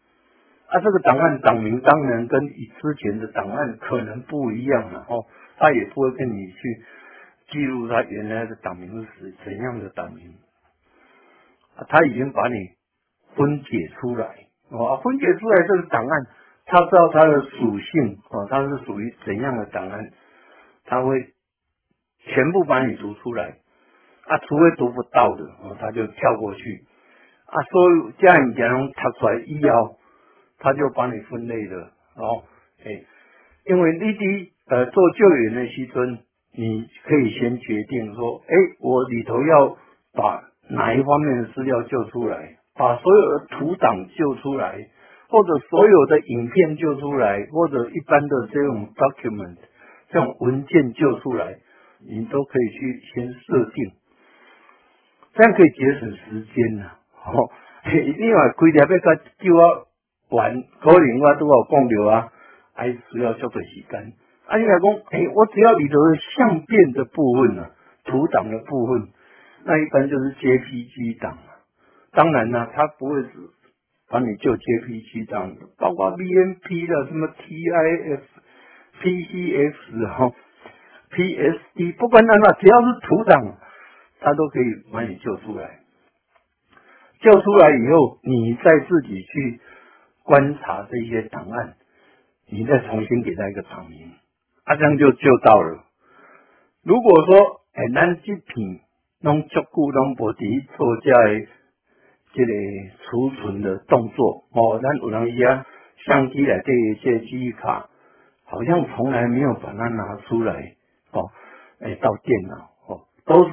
啊，这个档案档名当然跟之前的档案可能不一样了哦，他也不会跟你去记录他原来的档名是怎样的档名，他已经把你分解出来哦，分解出来这个档案，他知道它的属性哦，它是属于怎样的档案，他会全部把你读出来，啊，除非读不到的哦，他就跳过去，啊，所以这样讲读出来以后。他就帮你分类了，哦，哎，因为你滴呃做救援的时阵，你可以先决定说，哎，我里头要把哪一方面的资料救出来，把所有的图档救出来，或者所有的影片救出来，或者一般的这种 document 这种文件救出来，你都可以去先设定，这样可以节省时间呐，哦，另外规条要个救啊。玩可能我都有讲到啊，还需要相对时间。啊，你来讲，诶，我只要里头的相片的部分呢，图档的部分，那一般就是 JPG 档。当然呢，它不会只帮你就 JPG 档，包括 BMP 的什么 TIF、PCF 哈、PSD，不管哪哪，只要是图档，它都可以把你救出来。救出来以后，你再自己去。观察这些档案，你再重新给他一个厂名，啊，这样就救到了。如果说，哎，咱这片弄足够拢无伫做这个这个储存的动作，哦，咱有人伊啊相机来这一些记忆卡，好像从来没有把它拿出来，哦，诶，到电脑，哦，都是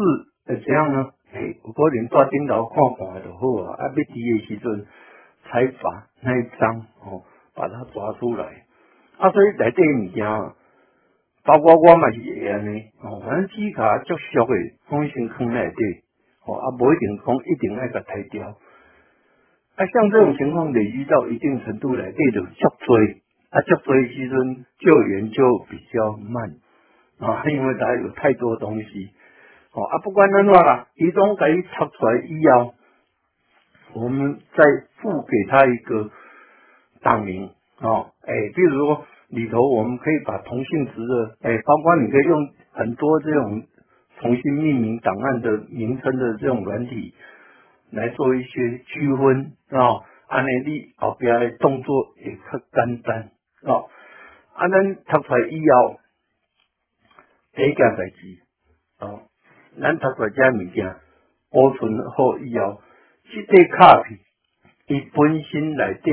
呃这样呢，诶，有可能在电脑看看就好啊，啊，要滴的时阵。才把那一张哦，把它抓出来啊！所以来这物件，包括我嘛是会安尼哦。反正纸卡足俗的，放先放内底哦，啊，无一定讲一定爱甲拆掉。啊，像这种情况累积到一定程度来，这种足追啊，足多时阵救援就比较慢啊，因为它有太多东西哦。啊，不管怎话啦，其中给拆出来以后。我们再付给他一个档名哦，哎，比如说里头我们可以把同性质的，哎，包括你可以用很多这种重新命名档案的名称的这种软体来做一些区分啊，安尼你后边的动作也较简单哦，啊，咱读出来以后第一件代志哦，咱读出来这物件保存好以后。这块卡片，伊本身内底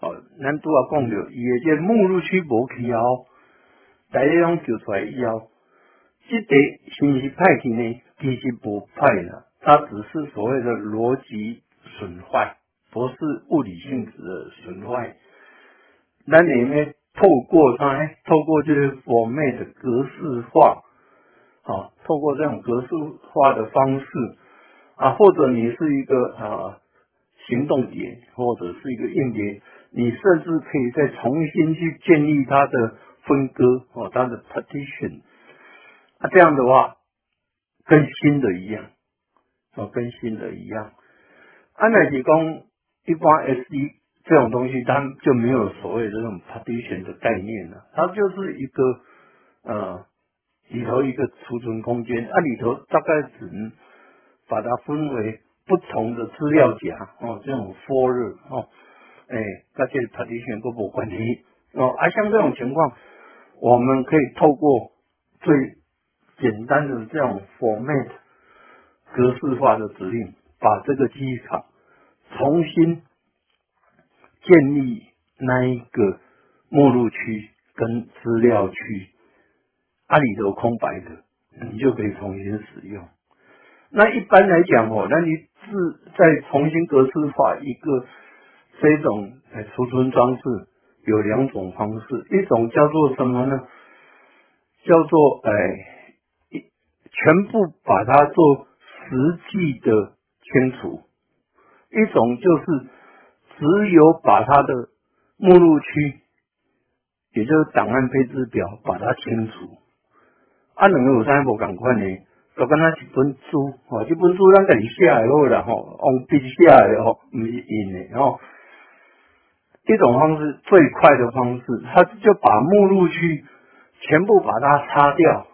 哦，咱拄啊讲着，伊的这目录区无去后，大家拢救出来以后，即块信息派去呢，其实不派啦，它只是所谓的逻辑损坏，不是物理性质的损坏。那你呢？透过它，透过这个 format 格式化，啊，透过这种格式化的方式。啊，或者你是一个啊行动点，或者是一个硬碟，你甚至可以再重新去建立它的分割哦，它的 partition。啊，这样的话跟新的一样，哦，跟新的一样。安乃提供一般 SD 这种东西，它就没有所谓的这种 partition 的概念了，它就是一个呃里头一个储存空间，啊里头大概只能。把它分为不同的资料夹哦，这种 folder 哦，哎，那这 partition 都不关系哦。而像这种情况，我们可以透过最简单的这种 format 格式化的指令，把这个记忆卡重新建立那一个目录区跟资料区，啊里头空白的，你就可以重新使用。那一般来讲哦，那你是再重新格式化一个这种储存装置，有两种方式，一种叫做什么呢？叫做哎，全部把它做实际的清除；一种就是只有把它的目录区，也就是档案配置表把它清除。啊，两个有三步赶快呢？就跟他一本书，吼，这本书咱家己写来好啦，吼，用笔写来吼，毋是印的，吼。一种方式最快的方式，他就把目录区全部把它擦掉，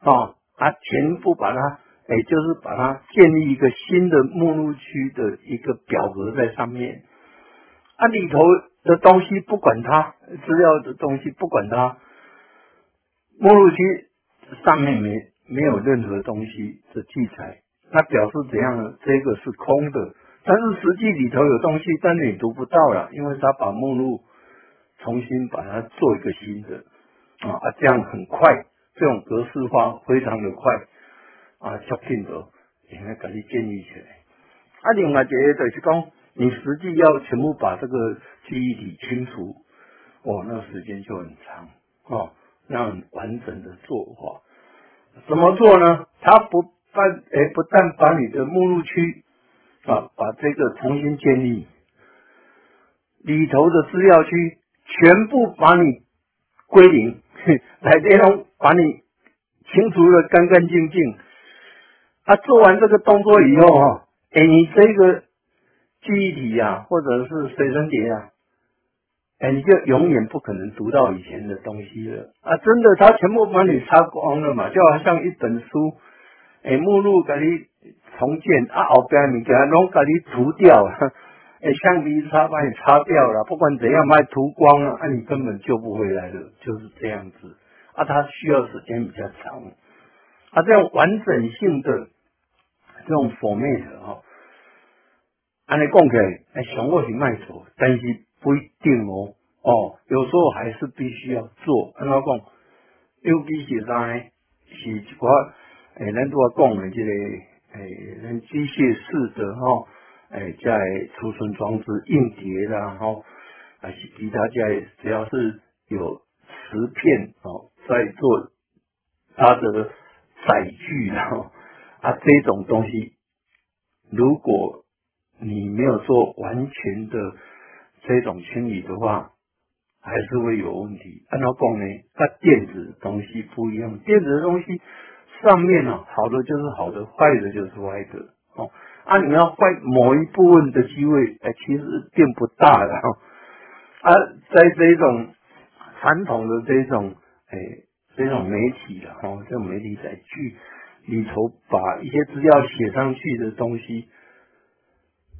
啊，啊，全部把它，哎，就是把它建立一个新的目录区的一个表格在上面，啊，里头的东西不管它，资料的东西不管它，目录区上面没没有任何东西的记载，那表示怎样呢？这个是空的。但是实际里头有东西，但你读不到了，因为他把目录重新把它做一个新的啊，这样很快，这种格式化非常的快啊，小品的应该给你建立起来。啊，另外一个就是讲，你实际要全部把这个记忆体清除，哦，那时间就很长哦，那很完整的做法怎么做呢？他不但诶，不但把你的目录区。啊，把这个重新建立里头的资料区，全部把你归零，来这种把你清除的干干净净。啊，做完这个动作以后哈，哎，你这个记忆体呀，或者是随身碟啊，哎，你就永远不可能读到以前的东西了。啊，真的，它全部把你擦光了嘛，就好像一本书，哎，目录给你。重建啊，后边物件拢给你涂掉了，诶，橡皮擦把你擦掉了。不管怎样，把你涂光了，啊，你根本救不回来了，就是这样子。啊，它需要时间比较长。啊，这样完整性的这种 format 哈，安尼讲起来，哎，上我是卖做，但是不一定哦。哦，有时候还是必须要做。安怎讲？尤其是啥呢？是一寡诶，咱都要讲的这个。诶，人机械式的哈，诶，在储存装置硬碟啦哈，还是其他在只要是有磁片哦，在做它的载具然后啊这种东西，如果你没有做完全的这种清理的话，还是会有问题。按照讲呢，它电子东西不一样，电子的东西。上面呢，好的就是好的，坏的就是坏的哦。啊，你要坏某一部分的机会，哎，其实并不大的哈。啊，在这种传统的这种哎这种媒体的哈，这种媒体载具里头，把一些资料写上去的东西，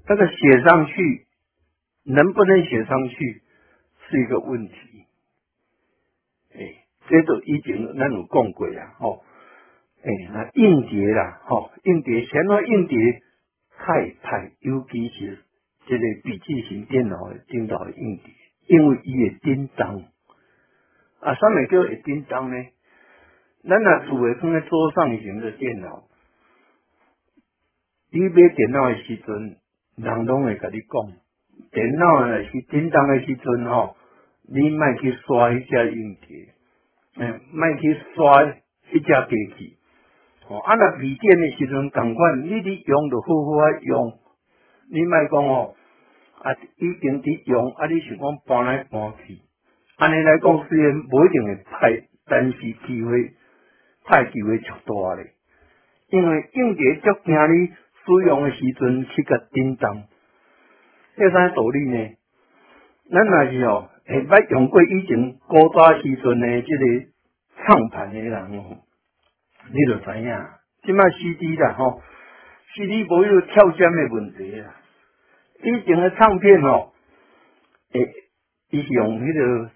这个写上去能不能写上去是一个问题。哎，这都已经那种共轨啊，哦。哎，那硬碟啦，吼，硬碟，现在硬碟太太，尤其是这个笔记型电脑的顶头硬碟，因为伊会叮当，啊，啥物叫会叮当呢？咱若厝诶放在桌上型的电脑，你买电脑的时阵，人拢会甲你讲，电脑呢是叮当的时阵吼，你莫去刷迄只硬碟，哎，莫去刷迄只机器。哦，啊那笔电的时阵，同款，你伫用就好好啊用，你莫讲哦，啊已经伫用，啊你想讲搬来搬去，安尼来讲虽然无一定会歹，但是机会歹机会足大咧，因为硬碟足惊你使用的时阵去甲叮当，这啥道理呢？咱若是哦，会捌用过以前古早时阵的即个唱盘的人哦。你就知影，即卖 CD 啦吼，CD 无有跳针的问题啦。以前的唱片吼，诶，伊是用迄个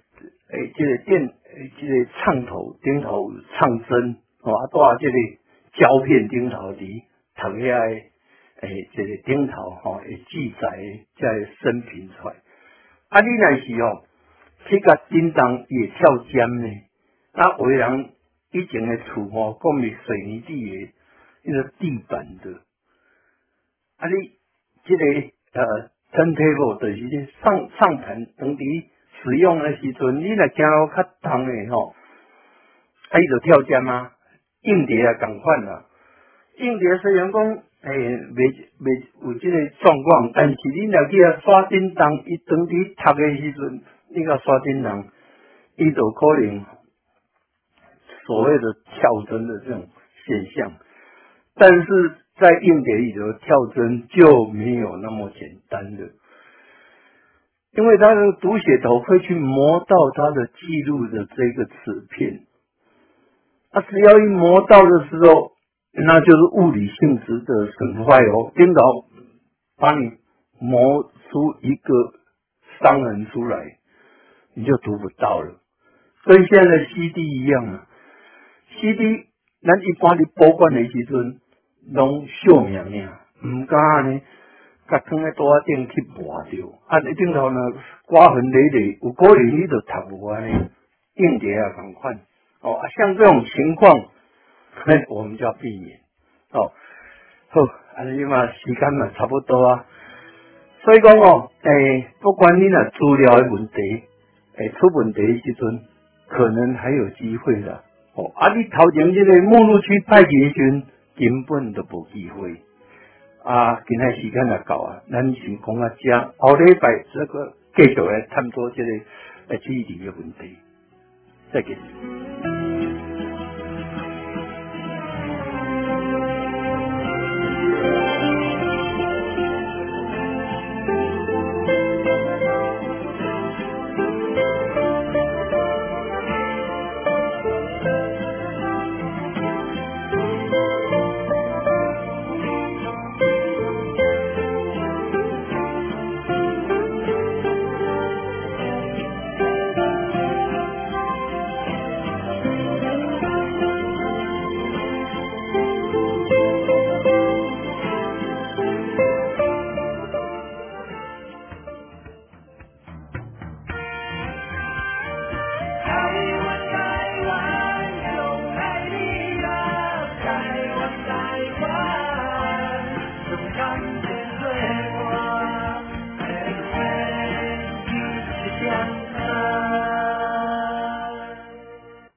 诶，即个电，即个唱头顶头唱针，吼啊，带即个胶片顶头伫读遐诶，诶，即个顶头吼会记载才会生频出来。啊，你若是吼，去甲叮当也跳针呢，啊，为人。以前的厝吼，讲是水泥地的，迄个地板的。啊，你即个呃，turntable 就是上上盘，当伫使用的时阵，你若行路较重的吼，啊，伊就跳针啊，硬碟啊，共款啦。硬碟虽然讲诶，未未有即个状况，但是你若去啊刷叮当，伊当伫读的时阵，你个刷叮当，伊就可能。所谓的跳针的这种现象，但是在硬碟里头跳针就没有那么简单的，因为它的读写头会去磨到它的记录的这个磁片，它只要一磨到的时候，那就是物理性质的损坏哦，电脑把你磨出一个伤痕出来，你就读不到了。跟现在的 CD 一样啊，CD 咱一般伫保管的时阵，拢小命命，毋敢呢，甲放在桌顶去磨掉，啊，一顶头呢刮痕累累，有可能你就读不完呢，硬碟啊同款，哦，啊，像这种情况，那我们就要避免，哦，好，啊，尼嘛时间嘛差不多啊，所以讲哦，诶，不管你若资料的问题，诶，出问题的时阵。可能还有机会啦哦，啊！你头前这个目录区派去时，根本都无机会啊！今天时间也到啊，咱先讲啊，这后礼拜这个继续来探讨这个呃，基地的问题，再见。